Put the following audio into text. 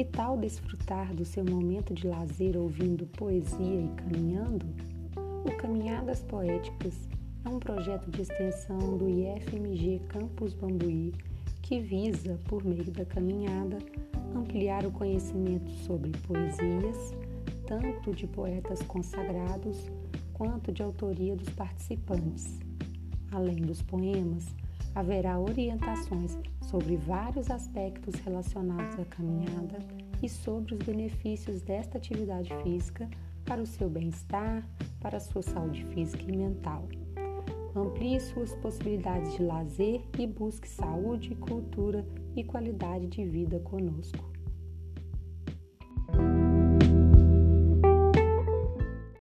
Que tal desfrutar do seu momento de lazer ouvindo poesia e caminhando? O Caminhadas Poéticas é um projeto de extensão do IFMG Campus Bambuí que visa, por meio da caminhada, ampliar o conhecimento sobre poesias, tanto de poetas consagrados quanto de autoria dos participantes. Além dos poemas, haverá orientações sobre vários aspectos relacionados à caminhada e sobre os benefícios desta atividade física para o seu bem-estar, para a sua saúde física e mental. Amplie suas possibilidades de lazer e busque saúde, cultura e qualidade de vida conosco.